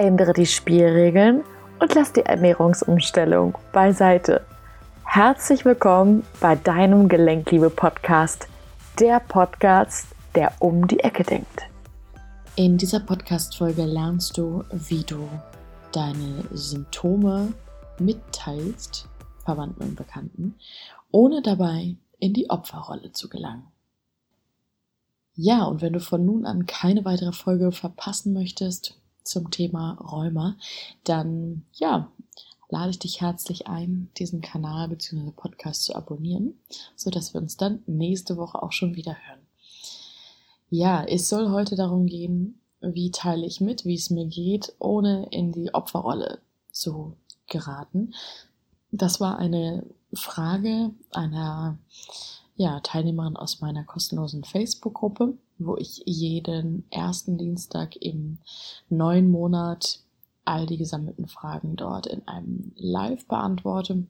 ändere die Spielregeln und lass die Ernährungsumstellung beiseite. Herzlich willkommen bei deinem Gelenkliebe-Podcast, der Podcast, der um die Ecke denkt. In dieser Podcast-Folge lernst du, wie du deine Symptome mitteilst, Verwandten und Bekannten, ohne dabei in die Opferrolle zu gelangen. Ja, und wenn du von nun an keine weitere Folge verpassen möchtest, zum Thema Rheuma, dann ja, lade ich dich herzlich ein, diesen Kanal bzw. Podcast zu abonnieren, so dass wir uns dann nächste Woche auch schon wieder hören. Ja, es soll heute darum gehen, wie teile ich mit, wie es mir geht, ohne in die Opferrolle zu geraten. Das war eine Frage einer ja, Teilnehmerin aus meiner kostenlosen Facebook-Gruppe wo ich jeden ersten Dienstag im neuen Monat all die gesammelten Fragen dort in einem Live beantworte.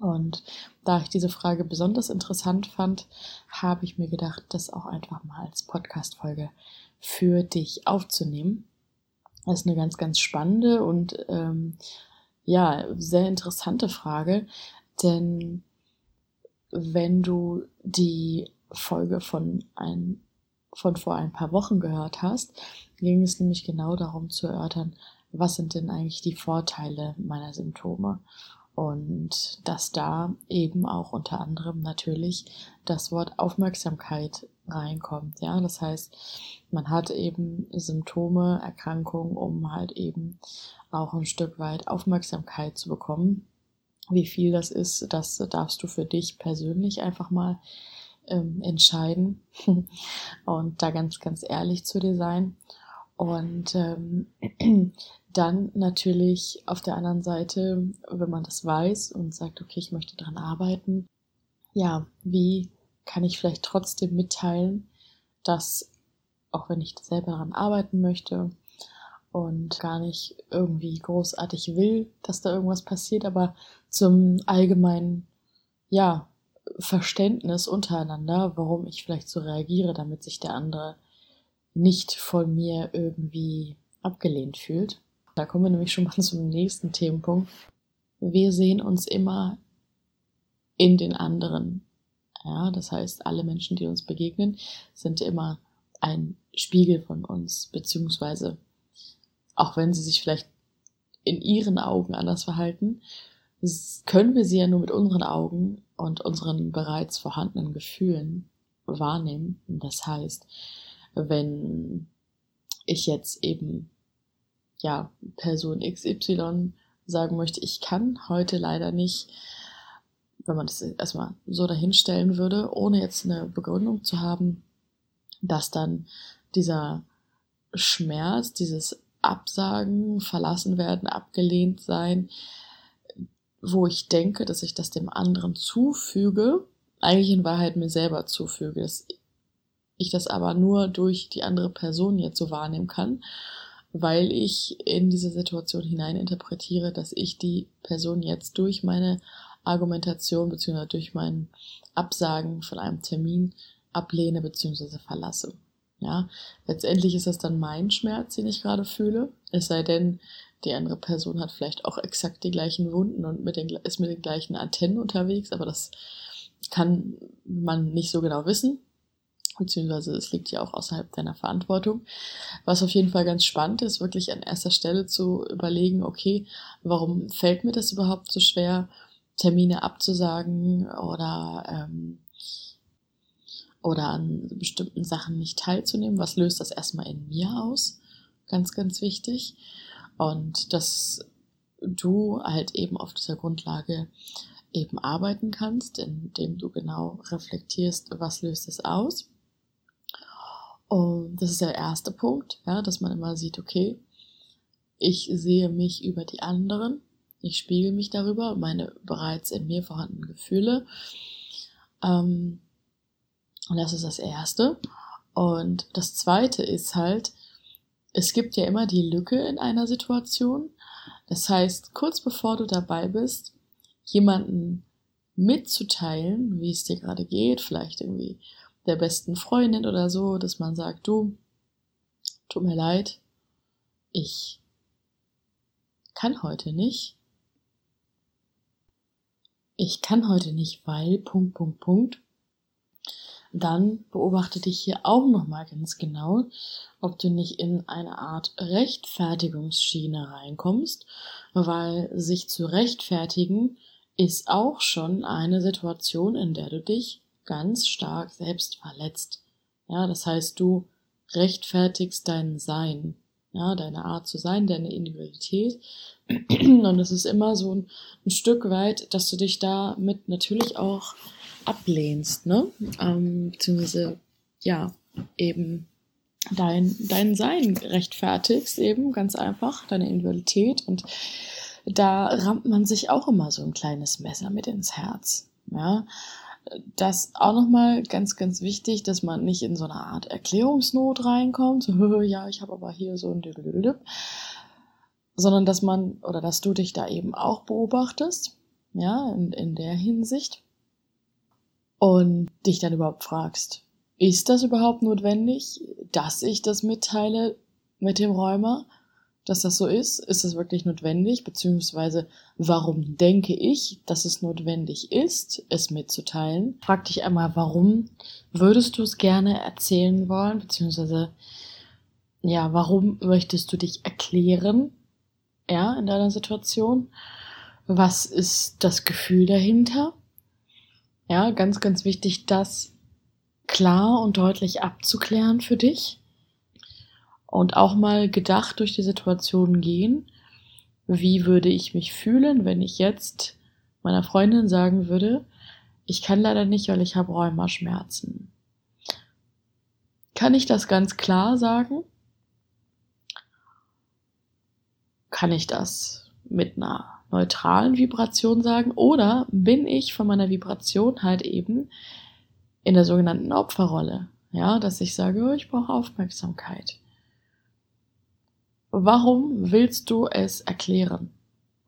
Und da ich diese Frage besonders interessant fand, habe ich mir gedacht, das auch einfach mal als Podcast-Folge für dich aufzunehmen. Das ist eine ganz, ganz spannende und ähm, ja, sehr interessante Frage, denn wenn du die Folge von ein von vor ein paar Wochen gehört hast, ging es nämlich genau darum zu erörtern, was sind denn eigentlich die Vorteile meiner Symptome und dass da eben auch unter anderem natürlich das Wort Aufmerksamkeit reinkommt. Ja, das heißt, man hat eben Symptome, Erkrankungen, um halt eben auch ein Stück weit Aufmerksamkeit zu bekommen. Wie viel das ist, das darfst du für dich persönlich einfach mal ähm, entscheiden und da ganz, ganz ehrlich zu dir sein. Und ähm, dann natürlich auf der anderen Seite, wenn man das weiß und sagt, okay, ich möchte daran arbeiten, ja, wie kann ich vielleicht trotzdem mitteilen, dass auch wenn ich selber daran arbeiten möchte und gar nicht irgendwie großartig will, dass da irgendwas passiert, aber zum allgemeinen, ja, Verständnis untereinander, warum ich vielleicht so reagiere, damit sich der andere nicht von mir irgendwie abgelehnt fühlt. Da kommen wir nämlich schon mal zum nächsten Themenpunkt. Wir sehen uns immer in den anderen. Ja, das heißt, alle Menschen, die uns begegnen, sind immer ein Spiegel von uns, beziehungsweise auch wenn sie sich vielleicht in ihren Augen anders verhalten, können wir sie ja nur mit unseren Augen und unseren bereits vorhandenen Gefühlen wahrnehmen. Das heißt, wenn ich jetzt eben ja Person XY sagen möchte, ich kann heute leider nicht, wenn man das erstmal so dahinstellen würde, ohne jetzt eine Begründung zu haben, dass dann dieser Schmerz, dieses Absagen, verlassen werden, abgelehnt sein, wo ich denke, dass ich das dem anderen zufüge, eigentlich in Wahrheit mir selber zufüge, dass ich das aber nur durch die andere Person jetzt so wahrnehmen kann, weil ich in diese Situation hineininterpretiere, dass ich die Person jetzt durch meine Argumentation bzw. durch mein Absagen von einem Termin ablehne bzw. verlasse. Ja, letztendlich ist das dann mein Schmerz, den ich gerade fühle. Es sei denn, die andere Person hat vielleicht auch exakt die gleichen Wunden und mit den, ist mit den gleichen Antennen unterwegs, aber das kann man nicht so genau wissen. Beziehungsweise es liegt ja auch außerhalb deiner Verantwortung. Was auf jeden Fall ganz spannend ist, wirklich an erster Stelle zu überlegen, okay, warum fällt mir das überhaupt so schwer, Termine abzusagen oder ähm, oder an bestimmten Sachen nicht teilzunehmen. Was löst das erstmal in mir aus? Ganz, ganz wichtig. Und dass du halt eben auf dieser Grundlage eben arbeiten kannst, indem du genau reflektierst, was löst es aus. Und das ist der erste Punkt, ja, dass man immer sieht, okay, ich sehe mich über die anderen, ich spiegel mich darüber, meine bereits in mir vorhandenen Gefühle. Ähm, und das ist das erste. Und das zweite ist halt, es gibt ja immer die Lücke in einer Situation. Das heißt, kurz bevor du dabei bist, jemanden mitzuteilen, wie es dir gerade geht, vielleicht irgendwie der besten Freundin oder so, dass man sagt, du, tut mir leid, ich kann heute nicht. Ich kann heute nicht, weil, Punkt, Punkt, Punkt. Dann beobachte dich hier auch nochmal ganz genau, ob du nicht in eine Art Rechtfertigungsschiene reinkommst, weil sich zu rechtfertigen ist auch schon eine Situation, in der du dich ganz stark selbst verletzt. Ja, das heißt, du rechtfertigst dein Sein, ja, deine Art zu sein, deine Individualität. Und es ist immer so ein, ein Stück weit, dass du dich damit natürlich auch ablehnst, ne? Ähm, beziehungsweise, ja, eben dein, dein Sein rechtfertigst, eben ganz einfach, deine Individualität. Und da rammt man sich auch immer so ein kleines Messer mit ins Herz. Ja, das auch nochmal ganz, ganz wichtig, dass man nicht in so eine Art Erklärungsnot reinkommt, so, ja, ich habe aber hier so ein Düdelüdelüp, sondern dass man oder dass du dich da eben auch beobachtest, ja, in, in der Hinsicht und dich dann überhaupt fragst, ist das überhaupt notwendig, dass ich das mitteile mit dem Räumer? dass das so ist? Ist es wirklich notwendig? Beziehungsweise warum denke ich, dass es notwendig ist, es mitzuteilen? Frag dich einmal, warum würdest du es gerne erzählen wollen? Beziehungsweise, ja, warum möchtest du dich erklären? Ja, in deiner Situation? Was ist das Gefühl dahinter? Ja, ganz, ganz wichtig, das klar und deutlich abzuklären für dich und auch mal gedacht durch die Situation gehen, wie würde ich mich fühlen, wenn ich jetzt meiner Freundin sagen würde, ich kann leider nicht, weil ich habe Rheumaschmerzen. Kann ich das ganz klar sagen? Kann ich das mit einer neutralen Vibration sagen? Oder bin ich von meiner Vibration halt eben in der sogenannten Opferrolle? Ja, dass ich sage, oh, ich brauche Aufmerksamkeit. Warum willst du es erklären?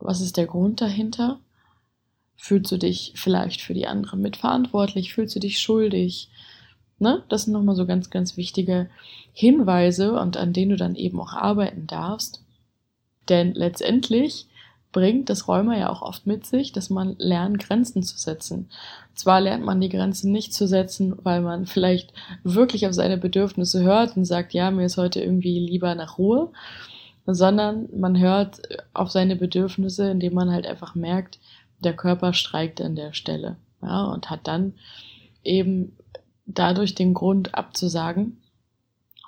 Was ist der Grund dahinter? Fühlst du dich vielleicht für die anderen mitverantwortlich? Fühlst du dich schuldig? Ne? Das sind nochmal so ganz, ganz wichtige Hinweise und an denen du dann eben auch arbeiten darfst. Denn letztendlich bringt das Rheuma ja auch oft mit sich, dass man lernt, Grenzen zu setzen. Zwar lernt man die Grenzen nicht zu setzen, weil man vielleicht wirklich auf seine Bedürfnisse hört und sagt, ja, mir ist heute irgendwie lieber nach Ruhe, sondern man hört auf seine Bedürfnisse, indem man halt einfach merkt, der Körper streikt an der Stelle, ja, und hat dann eben dadurch den Grund abzusagen.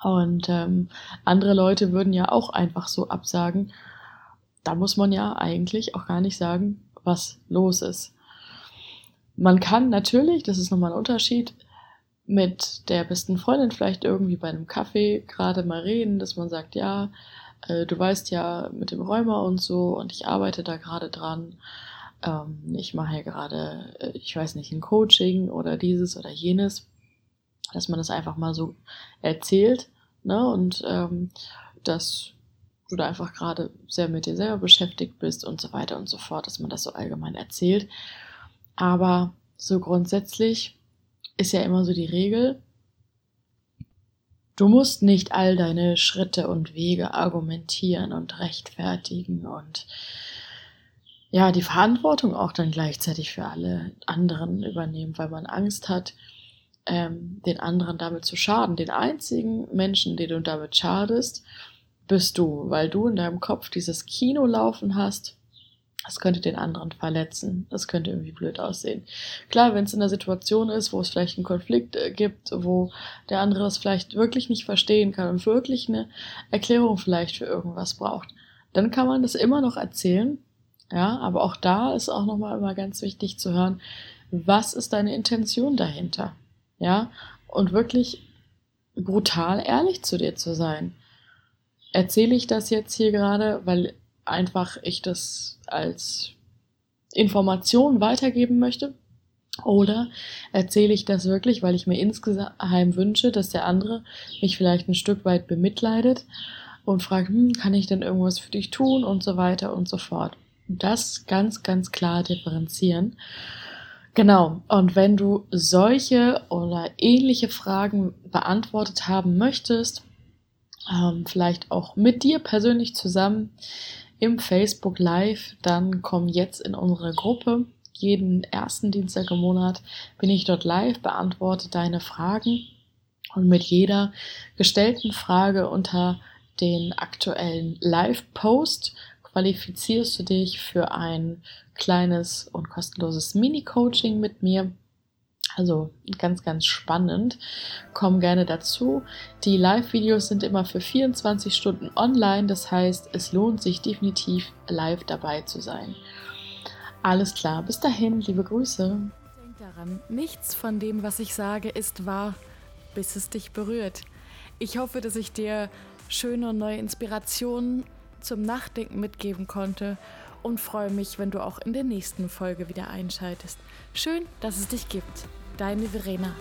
Und ähm, andere Leute würden ja auch einfach so absagen, da muss man ja eigentlich auch gar nicht sagen, was los ist. Man kann natürlich, das ist nochmal ein Unterschied, mit der besten Freundin vielleicht irgendwie bei einem Kaffee gerade mal reden, dass man sagt, ja, äh, du weißt ja mit dem Rheuma und so und ich arbeite da gerade dran. Ähm, ich mache ja gerade, äh, ich weiß nicht, ein Coaching oder dieses oder jenes, dass man das einfach mal so erzählt, ne, und ähm, dass du da einfach gerade sehr mit dir selber beschäftigt bist und so weiter und so fort, dass man das so allgemein erzählt. Aber so grundsätzlich ist ja immer so die Regel, du musst nicht all deine Schritte und Wege argumentieren und rechtfertigen und ja, die Verantwortung auch dann gleichzeitig für alle anderen übernehmen, weil man Angst hat, ähm, den anderen damit zu schaden. Den einzigen Menschen, den du damit schadest, bist du, weil du in deinem Kopf dieses Kino laufen hast. Das könnte den anderen verletzen. Das könnte irgendwie blöd aussehen. Klar, wenn es in einer Situation ist, wo es vielleicht einen Konflikt äh, gibt, wo der andere das vielleicht wirklich nicht verstehen kann und wirklich eine Erklärung vielleicht für irgendwas braucht, dann kann man das immer noch erzählen. Ja, aber auch da ist auch nochmal immer ganz wichtig zu hören, was ist deine Intention dahinter? Ja, und wirklich brutal ehrlich zu dir zu sein erzähle ich das jetzt hier gerade, weil einfach ich das als Information weitergeben möchte? Oder erzähle ich das wirklich, weil ich mir insgeheim wünsche, dass der andere mich vielleicht ein Stück weit bemitleidet und fragt, hm, kann ich denn irgendwas für dich tun und so weiter und so fort. Das ganz, ganz klar differenzieren. Genau. Und wenn du solche oder ähnliche Fragen beantwortet haben möchtest, ähm, vielleicht auch mit dir persönlich zusammen im Facebook Live, dann komm jetzt in unsere Gruppe. Jeden ersten Dienstag im Monat bin ich dort live, beantworte deine Fragen und mit jeder gestellten Frage unter den aktuellen Live-Post qualifizierst du dich für ein kleines und kostenloses Mini-Coaching mit mir. Also ganz, ganz spannend. Komm gerne dazu. Die Live-Videos sind immer für 24 Stunden online. Das heißt, es lohnt sich definitiv live dabei zu sein. Alles klar. Bis dahin, liebe Grüße. Denk daran, nichts von dem, was ich sage, ist wahr, bis es dich berührt. Ich hoffe, dass ich dir schöne und neue Inspirationen zum Nachdenken mitgeben konnte und freue mich, wenn du auch in der nächsten Folge wieder einschaltest. Schön, dass es dich gibt. Deine Verena.